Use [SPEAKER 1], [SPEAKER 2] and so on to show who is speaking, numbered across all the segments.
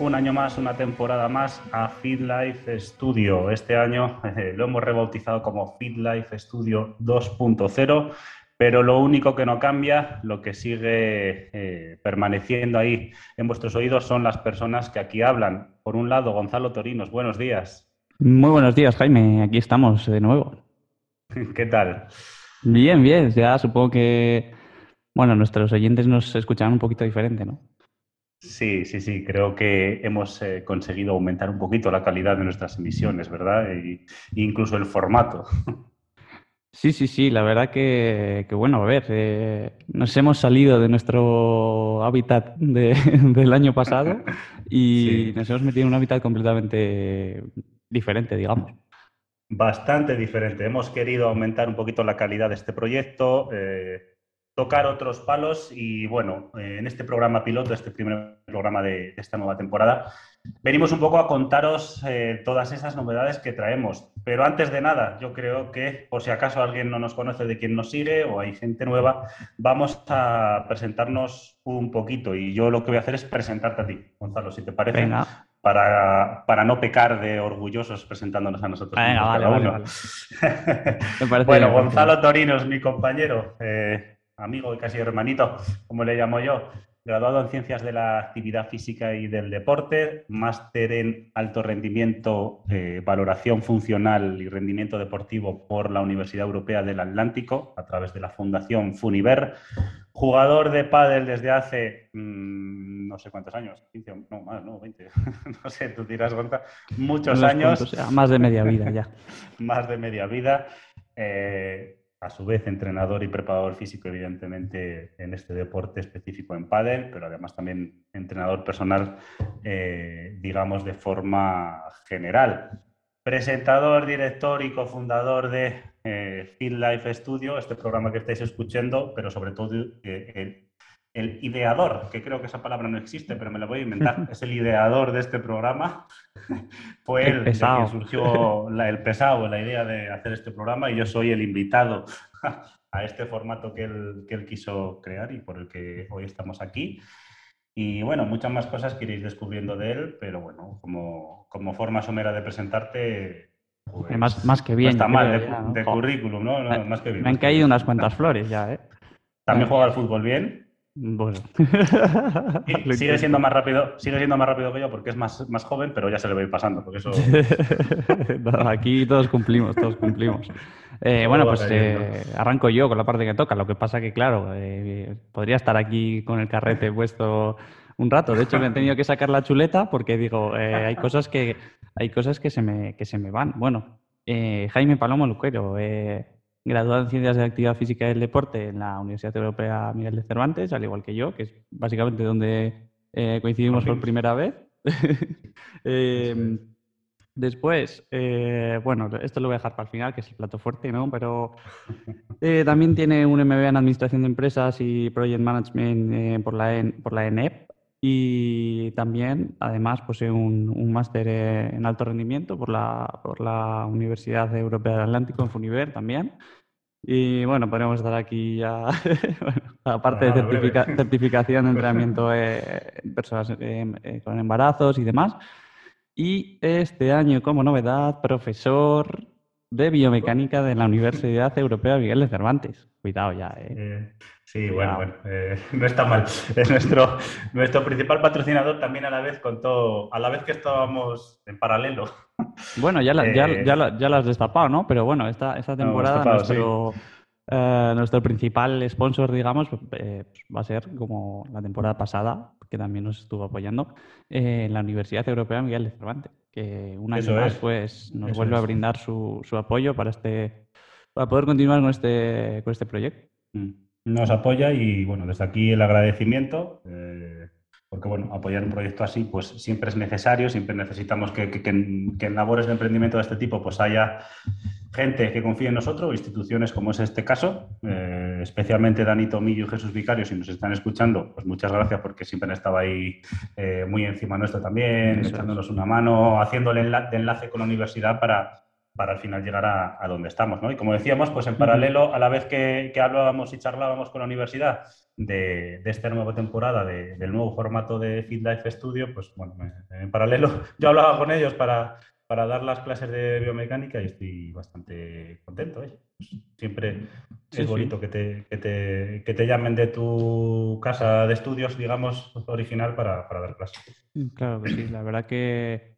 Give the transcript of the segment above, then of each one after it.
[SPEAKER 1] un año más, una temporada más a Feed Life Studio. Este año eh, lo hemos rebautizado como Feed Life Studio 2.0, pero lo único que no cambia, lo que sigue eh, permaneciendo ahí en vuestros oídos son las personas que aquí hablan. Por un lado, Gonzalo Torinos, buenos días.
[SPEAKER 2] Muy buenos días, Jaime, aquí estamos de nuevo.
[SPEAKER 1] ¿Qué tal?
[SPEAKER 2] Bien, bien, ya supongo que, bueno, nuestros oyentes nos escucharán un poquito diferente, ¿no?
[SPEAKER 1] Sí, sí, sí, creo que hemos eh, conseguido aumentar un poquito la calidad de nuestras emisiones, ¿verdad? Y, incluso el formato.
[SPEAKER 2] Sí, sí, sí, la verdad que, bueno, a ver, eh, nos hemos salido de nuestro hábitat del año pasado y nos hemos metido en un hábitat completamente diferente, digamos.
[SPEAKER 1] Bastante diferente. Hemos querido aumentar un poquito la calidad de este proyecto. Eh, tocar otros palos y bueno, eh, en este programa piloto, este primer programa de, esta nueva temporada, venimos un poco a contaros eh, todas esas novedades que traemos. Pero antes de nada, yo creo que por si acaso alguien no nos conoce de quién nos sigue o hay gente nueva, vamos a presentarnos un poquito y yo lo que voy a hacer es presentarte a ti, Gonzalo, si te parece. Para, para, no pecar de orgullosos presentándonos a nosotros.
[SPEAKER 2] Venga, vale,
[SPEAKER 1] vale, bueno, Gonzalo Torino es mi compañero. Eh, amigo y casi hermanito, como le llamo yo, graduado en Ciencias de la Actividad Física y del Deporte, máster en Alto Rendimiento, eh, Valoración Funcional y Rendimiento Deportivo por la Universidad Europea del Atlántico, a través de la Fundación Funiver, jugador de pádel desde hace mm, no sé cuántos años, 15, no más, no, 20, no sé, tú tiras cuenta, muchos años.
[SPEAKER 2] más de media vida ya.
[SPEAKER 1] más de media vida. Eh, a su vez entrenador y preparador físico, evidentemente, en este deporte específico en pádel, pero además también entrenador personal, eh, digamos, de forma general. Presentador, director y cofundador de eh, Field Life Studio, este programa que estáis escuchando, pero sobre todo eh, el el ideador, que creo que esa palabra no existe, pero me la voy a inventar, es el ideador de este programa. Fue él el quien surgió el pesado, la idea de hacer este programa y yo soy el invitado a este formato que él, que él quiso crear y por el que hoy estamos aquí. Y bueno, muchas más cosas que iréis descubriendo de él, pero bueno, como, como forma somera de presentarte,
[SPEAKER 2] pues, más, más, que bien.
[SPEAKER 1] está mal de, currículum, ¿no? más que bien.
[SPEAKER 2] Me han caído unas cuantas flores ya, ¿eh?
[SPEAKER 1] También juega al fútbol bien.
[SPEAKER 2] Bueno.
[SPEAKER 1] sigue siendo más rápido, sigue siendo más rápido que yo porque es más, más joven, pero ya se le va a ir pasando, porque eso.
[SPEAKER 2] aquí todos cumplimos, todos cumplimos. Eh, bueno, pues eh, arranco yo con la parte que toca. Lo que pasa que, claro, eh, podría estar aquí con el carrete puesto un rato. De hecho, me he tenido que sacar la chuleta porque digo, hay cosas que hay cosas que se me, que se me van. Bueno, Jaime Palomo Luquero, graduado en Ciencias de la Actividad Física y del Deporte en la Universidad Europea Miguel de Cervantes, al igual que yo, que es básicamente donde eh, coincidimos por primera vez. Em, después, eh, bueno, esto lo voy a dejar para el final, que es el plato fuerte, ¿no? Pero eh, también tiene un MBA en Administración de Empresas y Project Management por, la, por la ENEP, y también, además, posee un, un máster en alto rendimiento por la, por la Universidad Europea del Atlántico, en Funiver también. Y bueno, podemos estar aquí ya, aparte de certificación de entrenamiento en personas eh, con embarazos y demás. Y este año, como novedad, profesor de biomecánica de la Universidad Europea Miguel de Cervantes. Cuidado ya, ¿eh?
[SPEAKER 1] eh sí, bueno, bueno, eh, no está mal. Es nuestro, nuestro principal patrocinador también a la vez contó, a la vez que estábamos en paralelo.
[SPEAKER 2] Bueno, ya, la, ya, eh, ya, ya, has destapado, ¿no? Pero bueno, esta, esta temporada nuestro, nuestro principal sponsor, digamos, va a ser como la temporada pasada, que también nos estuvo apoyando, en la Universidad Europea Miguel de Cervantes que un año más pues, nos vuelve a brindar su, su, apoyo para, este, para poder continuar con este, con este proyecto.
[SPEAKER 1] Mm. Nos apoya y bueno, desde aquí el agradecimiento. Eh, porque bueno, apoyar un proyecto así pues siempre es necesario, siempre necesitamos que, que, que, en, labores de emprendimiento de este tipo pues haya gente que confíe en nosotros, instituciones como es este caso, eh, especialmente Danito Millo y Jesús Vicario, si nos están escuchando, pues muchas gracias porque siempre han estado ahí eh, muy encima nuestro también, echándonos una mano, haciendo el enlace con la universidad para, para al final llegar a, donde estamos. ¿no? Y como decíamos, pues en paralelo, a la vez que, hablábamos y charlábamos con la universidad de, esta nueva temporada, del nuevo formato de Fit Life Studio, pues bueno, en paralelo yo hablaba con ellos para, para dar las clases de biomecánica y estoy bastante contento. ¿eh? Pues siempre es bonito Que, te, que, te, llamen de tu casa de estudios, digamos, original para, para dar clases.
[SPEAKER 2] Claro que sí, la verdad que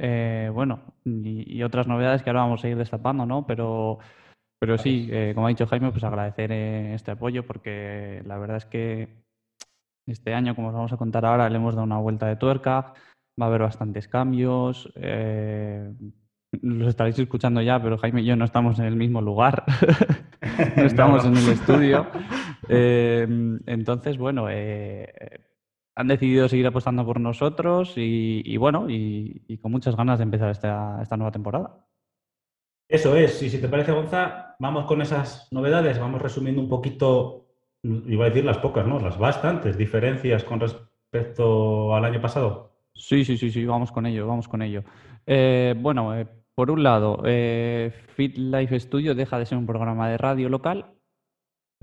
[SPEAKER 2] eh, bueno, y, otras novedades que ahora vamos a ir destapando, ¿no? Pero, pero sí, eh, como ha dicho Jaime, pues agradecer eh, este apoyo porque la verdad es que este año, como os vamos a contar ahora, le hemos dado una vuelta de tuerca, va a haber bastantes cambios. los estaréis escuchando ya, pero Jaime y yo no estamos en el mismo lugar, no estamos en el estudio. entonces, bueno, han decidido seguir apostando por nosotros y, bueno, y, con muchas ganas de empezar esta, nueva temporada.
[SPEAKER 3] Eso es, y si te parece, Gonza, vamos con esas novedades, vamos resumiendo un poquito, iba a decir las pocas, ¿no? Las bastantes diferencias con respecto al año pasado.
[SPEAKER 2] Sí, sí, sí, sí, vamos con ello, vamos con ello. Eh, bueno, eh, por un lado, eh, Fit Life Studio deja de ser un programa de radio local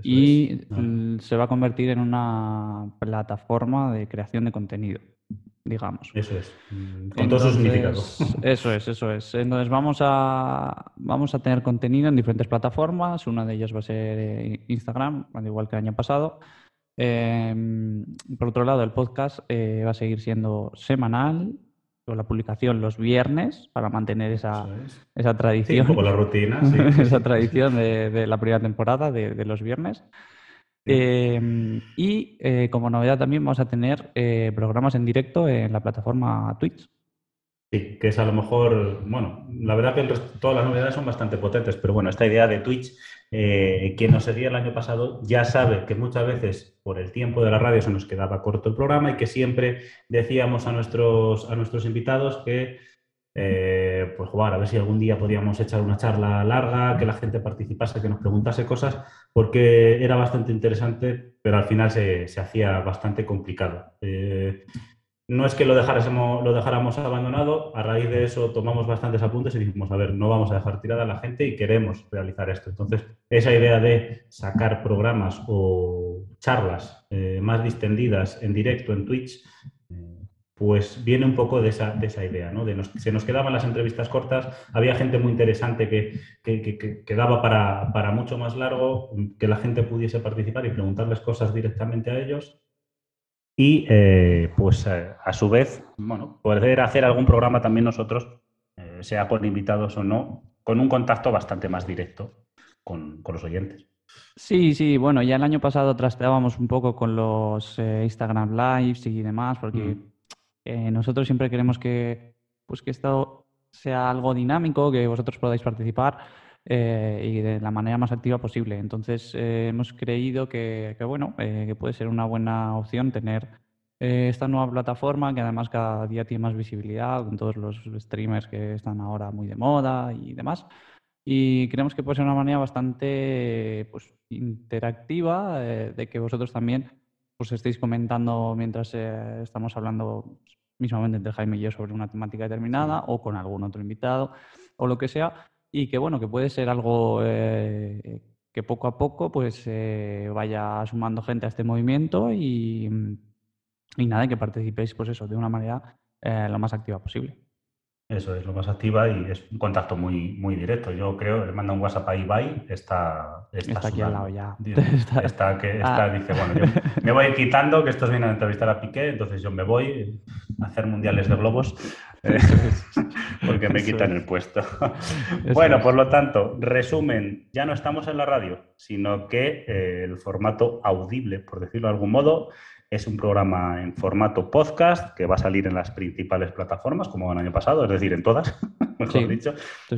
[SPEAKER 2] y se va a convertir en una plataforma de creación de contenido, digamos.
[SPEAKER 3] Eso es, mm, con todos sus significados.
[SPEAKER 2] Eso es, eso es. Entonces vamos a, vamos a tener contenido en diferentes plataformas, una de ellas va a ser eh, Instagram, al igual que el año pasado. Em, por otro lado, el podcast eh, va a seguir siendo semanal la publicación los viernes para mantener esa, esa tradición.
[SPEAKER 3] Sí, la rutina.
[SPEAKER 2] esa tradición de, la primera temporada de, los viernes. Em, y eh, como novedad también vamos a tener eh, programas en directo en la plataforma Twitch.
[SPEAKER 3] Sí, que es a lo mejor, bueno, la verdad que todas las novedades son bastante potentes, pero bueno, esta idea de Twitch, eh, quien nos seguía el año pasado ya sabe que muchas veces por el tiempo de la radio se nos quedaba corto el programa y que siempre decíamos a nuestros, a nuestros invitados que, eh, pues jugar, a ver si algún día podíamos echar una charla larga, que la gente participase, que nos preguntase cosas, porque era bastante interesante, pero al final se, se hacía bastante complicado. Eh, no es que lo dejáramos, lo dejáramos abandonado, a raíz de eso tomamos bastantes apuntes y dijimos, a ver, no vamos a dejar tirada a la gente y queremos realizar esto. Entonces, esa idea de sacar programas o charlas eh, más distendidas en directo en Twitch, eh, pues viene un poco de esa, de esa idea, ¿no? Se nos quedaban las entrevistas cortas, había gente muy interesante que, que, para, para mucho más largo, que la gente pudiese participar y preguntarles cosas directamente a ellos y eh, pues eh, a su vez, bueno, poder hacer algún programa también nosotros, eh, sea con invitados o no, con un contacto bastante más directo con, los oyentes.
[SPEAKER 2] Sí, sí, bueno, ya el año pasado trasteábamos un poco con los Instagram Lives y demás, porque mm. nosotros siempre queremos que, pues que esto sea algo dinámico, que vosotros podáis participar eh, y de la manera más activa posible. Entonces, eh, hemos creído que, bueno, eh, que puede ser una buena opción tener esta nueva plataforma que además cada día tiene más visibilidad con todos los streamers que están ahora muy de moda y demás. Y creemos que puede ser una manera bastante pues, interactiva de que vosotros también pues, estéis comentando mientras estamos hablando mismamente entre Jaime y yo sobre una temática determinada o con algún otro invitado o lo que sea y que bueno, que puede ser algo eh, que poco a poco pues eh, vaya sumando gente a este movimiento y, y nada, que participéis pues eso, de una manera eh, lo más activa posible.
[SPEAKER 1] Eso es lo más activa y es un contacto muy, muy directo. Yo creo, le manda un WhatsApp a Ibai, está,
[SPEAKER 2] está, aquí al lado ya.
[SPEAKER 1] Está, que, está, ah. dice, bueno, yo me voy quitando, que estos vienen a entrevistar a Piqué, entonces yo me voy a hacer mundiales de globos porque me quitan el puesto. bueno, por lo tanto, resumen, ya no estamos en la radio, sino que eh, el formato audible, por decirlo de algún modo, es un programa en formato podcast que va a salir en las principales plataformas, como el año pasado, es decir, en todas, mejor dicho,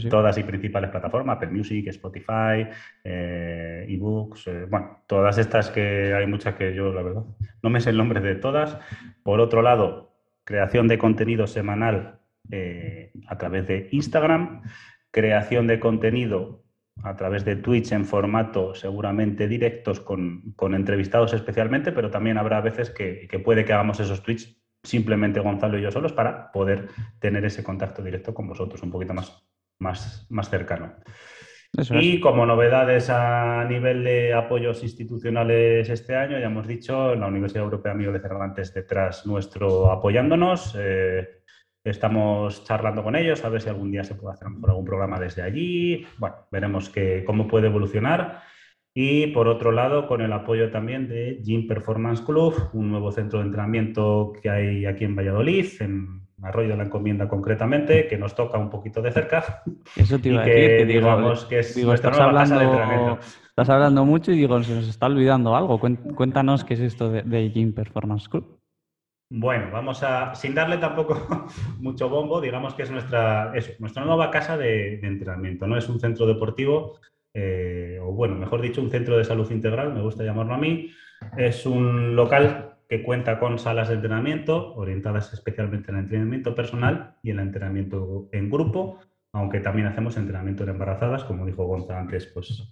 [SPEAKER 1] todas y principales plataformas, Apple Music, Spotify, eh, ebooks, eh, bueno, todas estas que hay muchas que yo, la verdad, no me sé el nombre de todas. Por otro lado, creación de contenido semanal eh, a través de Instagram, creación de contenido a través de Twitch en formato seguramente directos con, entrevistados especialmente, pero también habrá veces que, puede que hagamos esos Twitch simplemente Gonzalo y yo solos para poder tener ese contacto directo con vosotros un poquito más. más, más cercano. y como novedades a nivel de apoyos institucionales este año, ya hemos dicho, la Universidad Europea Miguel de Cervantes detrás nuestro apoyándonos. Eh, estamos charlando con ellos a ver si algún día se puede hacer algún programa desde allí. Bueno, veremos que, cómo puede evolucionar. Y por otro lado, con el apoyo también de Gym Performance Club, un nuevo centro de entrenamiento que hay aquí en Valladolid, en Arroyo de la Encomienda concretamente, que nos toca un poquito de cerca.
[SPEAKER 2] Eso te iba a decir, que, digamos que es nuestra estás hablando, Estás hablando mucho y digo, se nos está olvidando algo. Cuéntanos qué es esto de, Gym Performance Club.
[SPEAKER 1] Bueno, vamos a, sin darle tampoco mucho bombo, digamos que es nuestra, nuestra nueva casa de, de entrenamiento, ¿no? Es un centro deportivo eh, o bueno, mejor dicho, un centro de salud integral, me gusta llamarlo a mí. Es un local que cuenta con salas de entrenamiento orientadas especialmente en el entrenamiento personal y el entrenamiento en grupo, aunque también hacemos entrenamiento en embarazadas, como dijo Gonza antes, pues,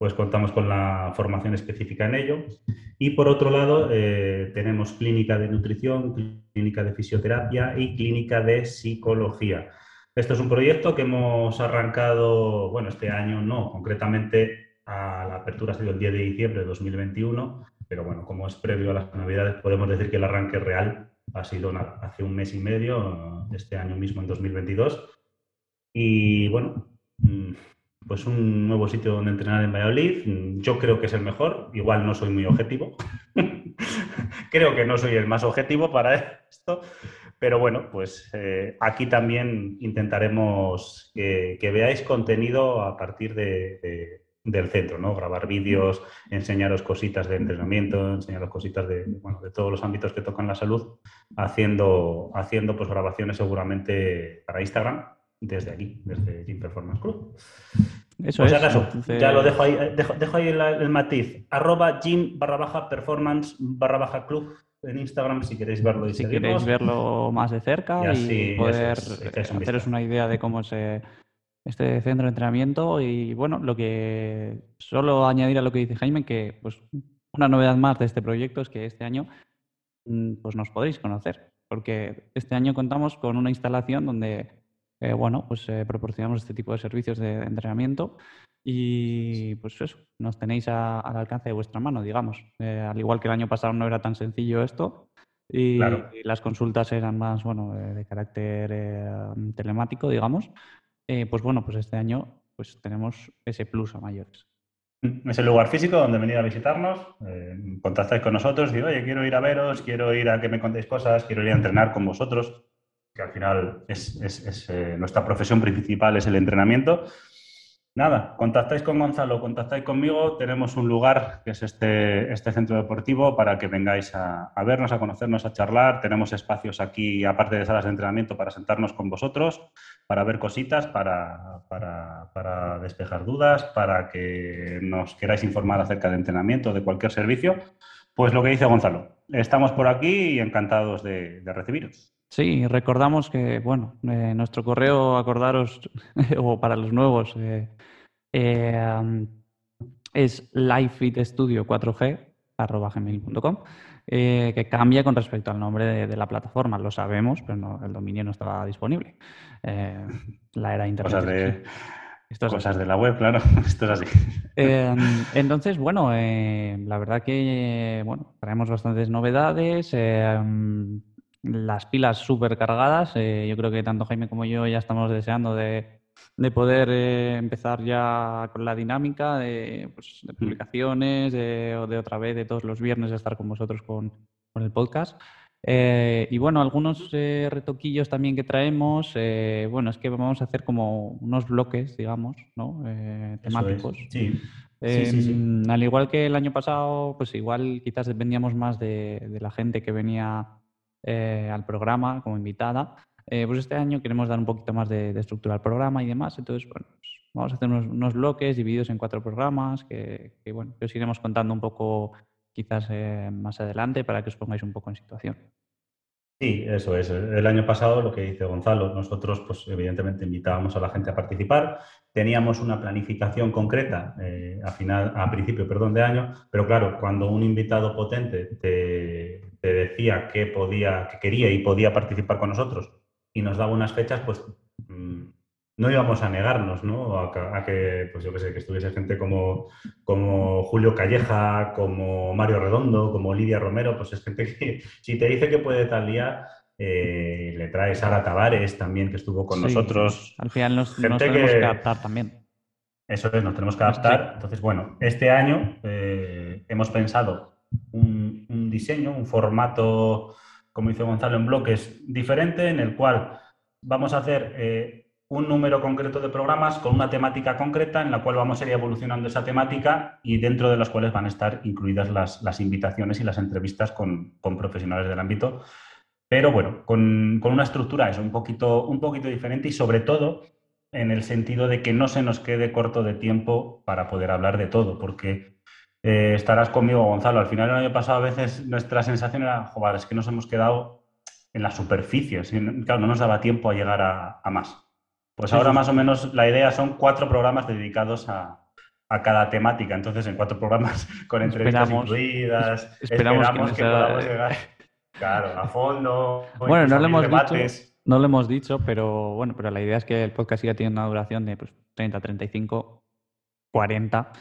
[SPEAKER 1] pues contamos con la formación específica en ello. Y por otro lado, eh, tenemos clínica de nutrición, clínica de fisioterapia y clínica de psicología. Esto es un proyecto que hemos arrancado, bueno, este año no, concretamente a la apertura ha sido el 10 de diciembre de 2021, pero bueno, como es previo a las navidades, podemos decir que el arranque real ha sido hace un mes y medio, este año mismo en 2022. Y bueno, mm, pues un nuevo sitio donde entrenar en Valladolid. Yo creo que es el mejor, igual no soy muy objetivo. creo que no soy el más objetivo para esto, pero bueno, pues eh, aquí también intentaremos que, veáis contenido a partir de, del centro, ¿no? Grabar vídeos, enseñaros cositas de entrenamiento, enseñaros cositas de, bueno, de todos los ámbitos que tocan la salud, haciendo, haciendo pues grabaciones seguramente para Instagram desde aquí, desde Gym Performance Club. Eso pues es. ya lo dejo ahí, dejo, ahí el, matiz. Arroba gym barra baja performance barra baja club en Instagram si queréis verlo y
[SPEAKER 2] Si queréis verlo más de cerca y, poder haceros una idea de cómo es este centro de entrenamiento. Y bueno, lo que solo añadir a lo que dice Jaime, que pues una novedad más de este proyecto es que este año mm, pues nos podréis conocer, porque este año contamos con una instalación donde eh, bueno, pues eh, proporcionamos este tipo de servicios de entrenamiento y pues eso, nos tenéis al alcance de vuestra mano, digamos. Eh, al igual que el año pasado no era tan sencillo esto y, las consultas eran más, bueno, de carácter telemático, digamos. Pues bueno, pues este año pues tenemos ese plus a mayores.
[SPEAKER 1] Es el lugar físico donde venir a visitarnos, contactáis con nosotros, digo, oye, quiero ir a veros, quiero ir a que me contéis cosas, quiero ir a entrenar con vosotros, al final es, es nuestra profesión principal, es el entrenamiento Nada, contactáis con Gonzalo, contactáis conmigo, tenemos un lugar que es este, este centro deportivo para que vengáis a, vernos, a conocernos, a charlar. Tenemos espacios aquí, aparte de salas de entrenamiento, para sentarnos con vosotros, para ver cositas, para, para, despejar dudas, para que nos queráis informar acerca de entrenamiento, de cualquier servicio. Pues lo que dice Gonzalo, estamos por aquí y encantados de, recibiros.
[SPEAKER 2] Sí, recordamos que, bueno, eh, nuestro correo, acordaros, o para los nuevos, eh, eh, es livefitstudio4g gmail.com eh, que cambia con respecto al nombre de, la plataforma. Lo sabemos, pero el dominio no estaba disponible. Eh, la era internet.
[SPEAKER 1] Cosas de, la web, claro. Esto es así.
[SPEAKER 2] Entonces, bueno, la verdad que bueno, traemos bastantes novedades. Las pilas súper cargadas. yo creo que tanto Jaime como yo ya estamos deseando de de poder eh, empezar ya con la dinámica de, pues, mm. publicaciones, de, de otra vez, de todos los viernes estar con vosotros con, el podcast. Eh, y bueno, algunos eh, retoquillos también que traemos, bueno, es que vamos a hacer como unos bloques, digamos, ¿no? temáticos. Sí. Em, al igual que el año pasado, pues igual quizás dependíamos más de, de la gente que venía al programa como invitada. Eh, pues este año queremos dar un poquito más de, estructura al programa y demás. Entonces, bueno, pues vamos a hacer unos, bloques divididos en cuatro programas que, bueno, que os iremos contando un poco quizás eh, más adelante para que os pongáis un poco en situación.
[SPEAKER 1] Sí, eso es. El año pasado, lo que dice Gonzalo, nosotros, pues evidentemente invitábamos a la gente a participar. Teníamos una planificación concreta eh, a final, a principio, perdón, de año, pero claro, cuando un invitado potente te, decía que podía, que quería y podía participar con nosotros y nos daba unas fechas, pues mm, no íbamos a negarnos, ¿no? A, que, pues yo que sé, que estuviese gente como, como Julio Calleja, como Mario Redondo, como Lidia Romero, pues es gente que si te dice que puede tal día, eh, le trae Sara Tavares también, que estuvo con nosotros.
[SPEAKER 2] Al final nos, tenemos que, adaptar también.
[SPEAKER 1] Eso es, nos tenemos que adaptar. Entonces, bueno, este año eh, hemos pensado un, diseño, un formato, como dice Gonzalo, en bloques diferente, en el cual vamos a hacer eh, un número concreto de programas con una temática concreta en la cual vamos a ir evolucionando esa temática y dentro de las cuales van a estar incluidas las, invitaciones y las entrevistas con, con profesionales del ámbito pero bueno, con, una estructura eso, un poquito, un poquito diferente y sobre todo en el sentido de que no se nos quede corto de tiempo para poder hablar de todo, porque eh, estarás conmigo, Gonzalo. Al final del año pasado a veces nuestra sensación era, joder, es que nos hemos quedado en la superficie. Claro, no nos daba tiempo a llegar a, más. Pues ahora más o menos la idea son cuatro programas dedicados a, cada temática. Entonces, en cuatro programas con entrevistas incluidas,
[SPEAKER 2] esperamos,
[SPEAKER 1] que, podamos llegar Claro, a fondo.
[SPEAKER 2] Bueno, no lo hemos dicho. No lo hemos dicho, pero bueno, pero la idea es que el podcast siga teniendo una duración de pues, 30, 35, 40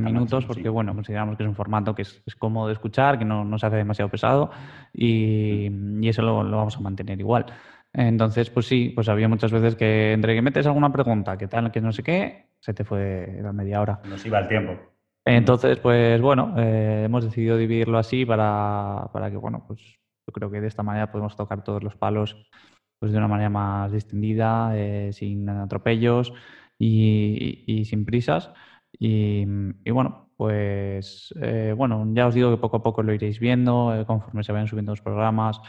[SPEAKER 2] minutos, porque bueno, consideramos que es un formato que es, cómodo de escuchar, que no, no, se hace demasiado pesado y, y eso lo, lo, vamos a mantener igual. Entonces, pues sí, pues había muchas veces que entre que metes alguna pregunta, que tal, que no sé qué, se te fue la media hora.
[SPEAKER 1] Nos iba el tiempo.
[SPEAKER 2] Entonces, pues bueno, eh, hemos decidido dividirlo así para, para, que, bueno, pues yo creo que de esta manera podemos tocar todos los palos pues de una manera más distendida, eh, sin atropellos y, sin prisas. Y, bueno, pues eh, bueno, ya os digo que poco a poco lo iréis viendo conforme se vayan subiendo los programas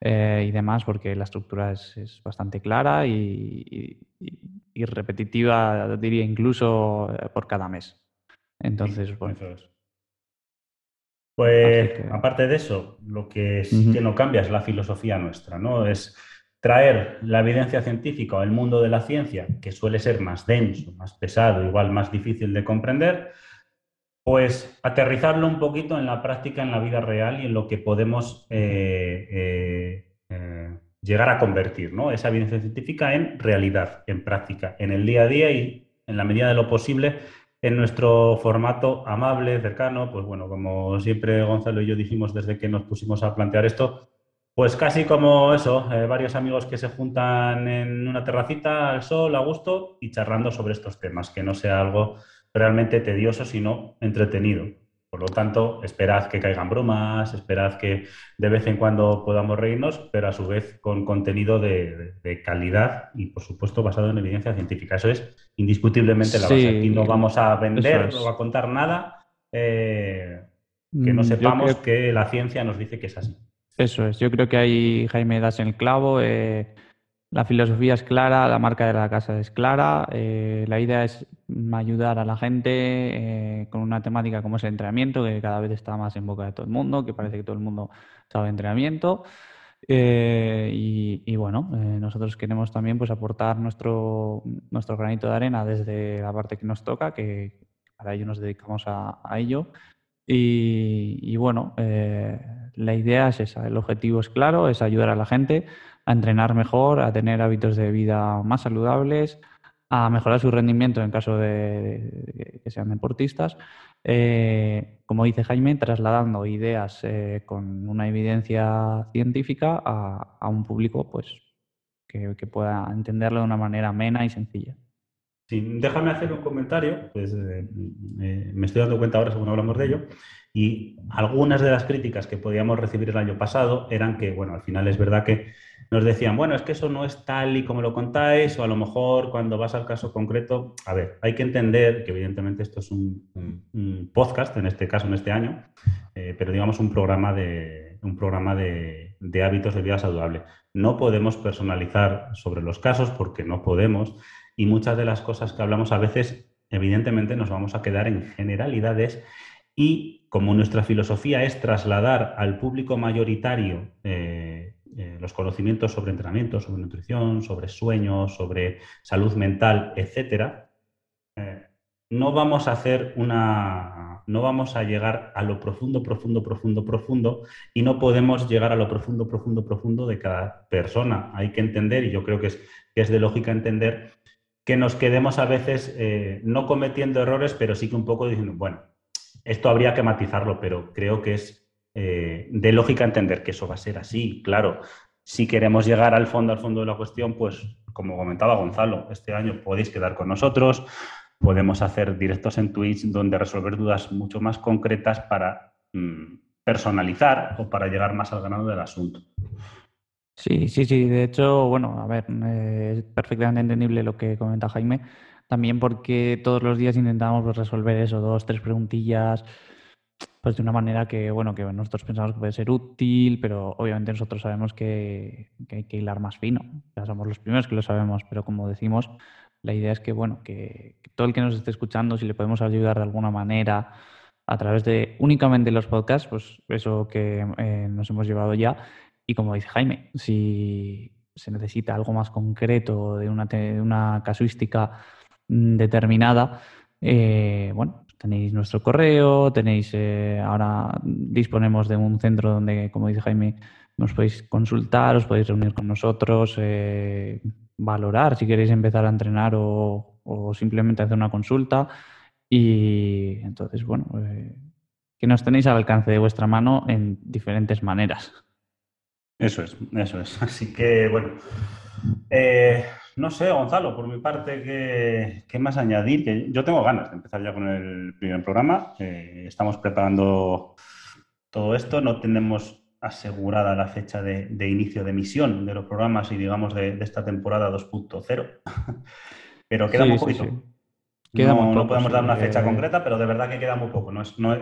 [SPEAKER 2] y demás, porque la estructura es, es bastante clara y, y repetitiva, diría incluso por cada mes. Entonces, bueno.
[SPEAKER 1] Pues aparte de eso, lo que sí que no cambia es la filosofía nuestra, ¿no? Es traer la evidencia científica al mundo de la ciencia, que suele ser más denso, más pesado, igual más difícil de comprender, pues aterrizarlo un poquito en la práctica, en la vida real y en lo que podemos eh, eh, eh, llegar a convertir, ¿no? Esa evidencia científica en realidad, en práctica, en el día a día y en la medida de lo posible en nuestro formato amable, cercano, pues bueno, como siempre Gonzalo y yo dijimos desde que nos pusimos a plantear esto, pues casi como eso, varios amigos que se juntan en una terracita al sol, a gusto, y charlando sobre estos temas, que no sea algo realmente tedioso, sino entretenido. Por lo tanto, esperad que caigan bromas, esperad que de vez en cuando podamos reírnos, pero a su vez con contenido de, calidad y, por supuesto, basado en evidencia científica. Eso es indiscutiblemente la base. Aquí no vamos a vender, no va a contar nada eh, que no mm, sepamos que la ciencia nos dice que es así.
[SPEAKER 2] Eso es. Yo creo que ahí Jaime das en el clavo. Eh, la filosofía es clara, la marca de la casa es clara. Eh, la idea es ayudar a la gente eh, con una temática como es el entrenamiento, que cada vez está más en boca de todo el mundo, que parece que todo el mundo sabe entrenamiento. Eh, y, bueno, nosotros queremos también pues, aportar nuestro, nuestro granito de arena desde la parte que nos toca, que para ello nos dedicamos a, ello. Y, y bueno, la idea es esa, el objetivo es claro, es ayudar a la gente a entrenar mejor, a tener hábitos de vida más saludables, a mejorar su rendimiento en caso de, que sean deportistas. Eh, como dice Jaime, trasladando ideas eh, con una evidencia científica a, un público pues, que, pueda entenderlo de una manera amena y sencilla.
[SPEAKER 1] Sí, déjame hacer un comentario, pues eh, me estoy dando cuenta ahora según hablamos de ello, y algunas de las críticas que podíamos recibir el año pasado eran que, bueno, al final es verdad que nos decían, bueno, es que eso no es tal y como lo contáis, o a lo mejor cuando vas al caso concreto, a ver, hay que entender que evidentemente esto es un, podcast, en este caso, en este año, eh, pero digamos un programa, de, un programa de hábitos de vida saludable. No podemos personalizar sobre los casos porque no podemos y muchas de las cosas que hablamos a veces, evidentemente, nos vamos a quedar en generalidades y como nuestra filosofía es trasladar al público mayoritario eh, eh, los conocimientos sobre entrenamiento, sobre nutrición, sobre sueño, sobre salud mental, etcétera, eh, no vamos a hacer una. no vamos a llegar a lo profundo, profundo, profundo, profundo, y no podemos llegar a lo profundo, profundo, profundo de cada persona. Hay que entender, y yo creo que es, que es de lógica entender que nos quedemos a veces eh, no cometiendo errores, pero sí que un poco diciendo, bueno, esto habría que matizarlo, pero creo que es eh, de lógica entender que eso va a ser así. Claro, si queremos llegar al fondo, al fondo de la cuestión, pues como comentaba Gonzalo, este año podéis quedar con nosotros, podemos hacer directos en Twitch donde resolver dudas mucho más concretas para mm, personalizar o para llegar más al ganado del asunto.
[SPEAKER 2] Sí, sí, sí. De hecho, bueno, a ver, eh, es perfectamente entendible lo que comenta Jaime. También porque todos los días intentamos pues, resolver eso, dos, tres preguntillas, pues de una manera que, bueno, que nosotros pensamos que puede ser útil, pero obviamente nosotros sabemos que, hay que hilar más fino. Ya somos los primeros que lo sabemos, pero como decimos, la idea es que, bueno, que, todo el que nos esté escuchando, si le podemos ayudar de alguna manera a través de únicamente los podcasts, pues eso que eh, nos hemos llevado ya y como dice Jaime, si se necesita algo más concreto de una, casuística mm, determinada, eh, bueno, tenéis nuestro correo, tenéis eh, ahora disponemos de un centro donde, como dice Jaime, nos podéis consultar, os podéis reunir con nosotros, eh, valorar si queréis empezar a entrenar o, o, simplemente hacer una consulta. Y entonces, bueno, que nos tenéis al alcance de vuestra mano en diferentes maneras.
[SPEAKER 1] Eso es, eso es. Así que, bueno, eh, no sé, Gonzalo, por mi parte, ¿qué, más añadir? Que yo tengo ganas de empezar ya con el primer programa. Eh, estamos preparando todo esto, no tenemos asegurada la fecha de, inicio de emisión de los programas y, digamos, de, esta temporada 2.0, pero queda muy poquito no, podemos dar una fecha concreta, pero de verdad que queda muy poco.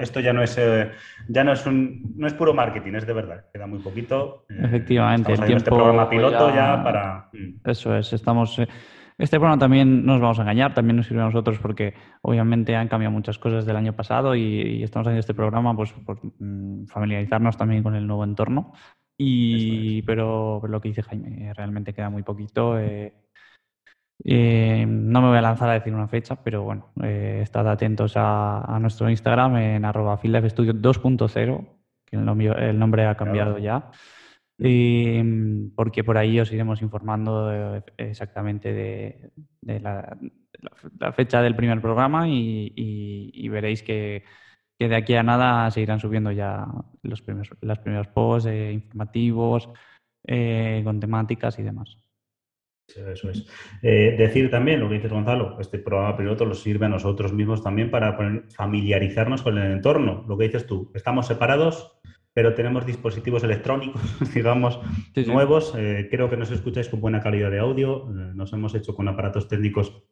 [SPEAKER 1] esto ya no es eh, ya no es un no es puro marketing, es de verdad. Queda muy poquito.
[SPEAKER 2] Eh, Efectivamente,
[SPEAKER 1] el tiempo este programa piloto ya, para.
[SPEAKER 2] Mm. Eso es. Estamos. Eh, este programa también nos vamos a engañar, también nos sirve a nosotros porque obviamente han cambiado muchas cosas del año pasado y, estamos haciendo este programa pues por mm, familiarizarnos también con el nuevo entorno. Y pero, lo que dice Jaime, realmente queda muy poquito. Eh, no me voy a lanzar a decir una fecha, pero bueno, eh, estad atentos a, nuestro Instagram en arroba 2.0, que el nombre, el nombre ha cambiado ya, porque por ahí os iremos informando exactamente de, la, fecha del primer programa y, veréis que, de aquí a nada se irán subiendo ya los primeros, los primeros posts eh, informativos con temáticas y demás.
[SPEAKER 1] Eso es. Eh, decir también lo que dices, Gonzalo, este programa piloto nos sirve a nosotros mismos también para familiarizarnos con el entorno. Lo que dices tú, estamos separados, pero tenemos dispositivos electrónicos, digamos, nuevos. Eh, creo que nos escucháis con buena calidad de audio. Eh, nos hemos hecho con aparatos técnicos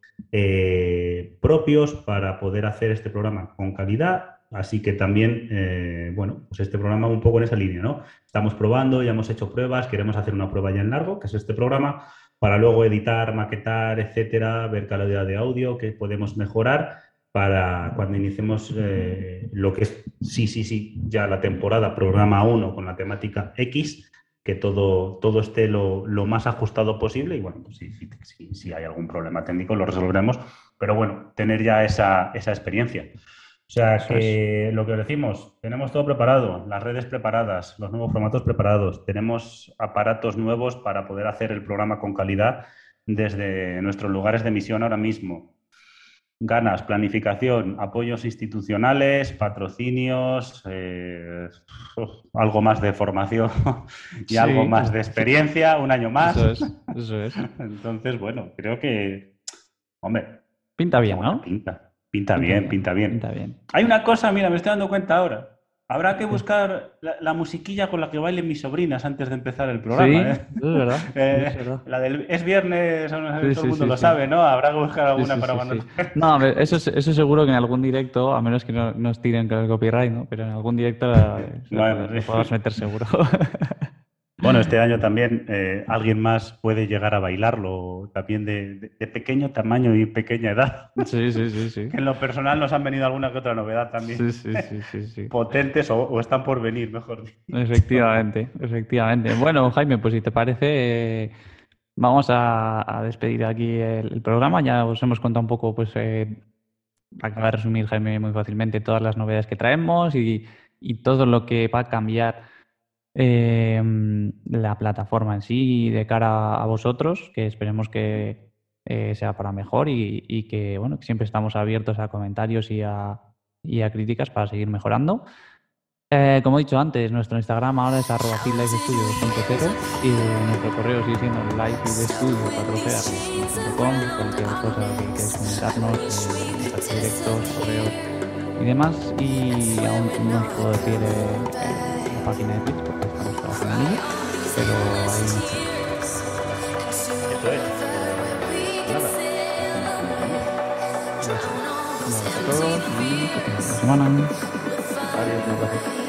[SPEAKER 1] propios para poder hacer este programa con calidad. Así que también, bueno, pues este programa un poco en esa línea, ¿no? Estamos probando, ya hemos hecho pruebas, queremos hacer una prueba ya en largo, que es este programa para luego editar, maquetar, etcétera, ver calidad de audio, que podemos mejorar para cuando iniciemos eh, lo que es, sí, sí, sí, ya la temporada, programa 1 con la temática X, que todo, todo esté lo, más ajustado posible y bueno, pues si, hay algún problema técnico lo resolveremos, pero bueno, tener ya esa, esa experiencia. O sea que lo que decimos, tenemos todo preparado, las redes preparadas, los nuevos formatos preparados, tenemos aparatos nuevos para poder hacer el programa con calidad desde nuestros lugares de emisión ahora mismo. Ganas, planificación, apoyos institucionales, patrocinios, eh, algo más de formación y algo más de experiencia, un año más.
[SPEAKER 2] Eso es, eso es.
[SPEAKER 1] Entonces, bueno, creo que, hombre.
[SPEAKER 2] Pinta bien, ¿no?
[SPEAKER 1] Pinta. Pinta, bien, pinta bien. Pinta bien. Hay una cosa, mira, me estoy dando cuenta ahora. Habrá que buscar la, musiquilla con la que bailen mis sobrinas antes de empezar el programa.
[SPEAKER 2] ¿eh? es, verdad,
[SPEAKER 1] eh, La del es viernes, todo el mundo lo sabe, ¿no? Habrá que buscar alguna para cuando.
[SPEAKER 2] No, eso, eso seguro que en algún directo, a menos que no nos tiren con el copyright, ¿no? Pero en algún directo bueno, lo podemos meter seguro.
[SPEAKER 1] Bueno, este año también eh, alguien más puede llegar a bailarlo, también de, pequeño tamaño y pequeña edad.
[SPEAKER 2] Sí, sí, sí, sí.
[SPEAKER 1] en lo personal nos han venido alguna que otra novedad también.
[SPEAKER 2] Sí, sí, sí, sí,
[SPEAKER 1] Potentes o, están por venir, mejor dicho.
[SPEAKER 2] Efectivamente, efectivamente. Bueno, Jaime, pues si te parece, vamos a, despedir aquí el, programa. Ya os hemos contado un poco, pues, eh, acaba de resumir Jaime muy fácilmente todas las novedades que traemos y, y todo lo que va a cambiar Em, la plataforma en sí de cara a vosotros, que esperemos que, eh, sea para mejor y, que bueno, siempre estamos abiertos a comentarios y a, y a críticas para seguir mejorando. Eh, como he dicho antes, nuestro Instagram ahora es arroba y nuestro correo sigue siendo lifestudio.com cualquier cosa que queráis comentarnos, eh, directos, correos y demás. Y aún no os puedo decir página de porque estamos trabajando en ello, pero ahí no Eso es. Nada. Gracias a todos y que tengan una semana. Adiós,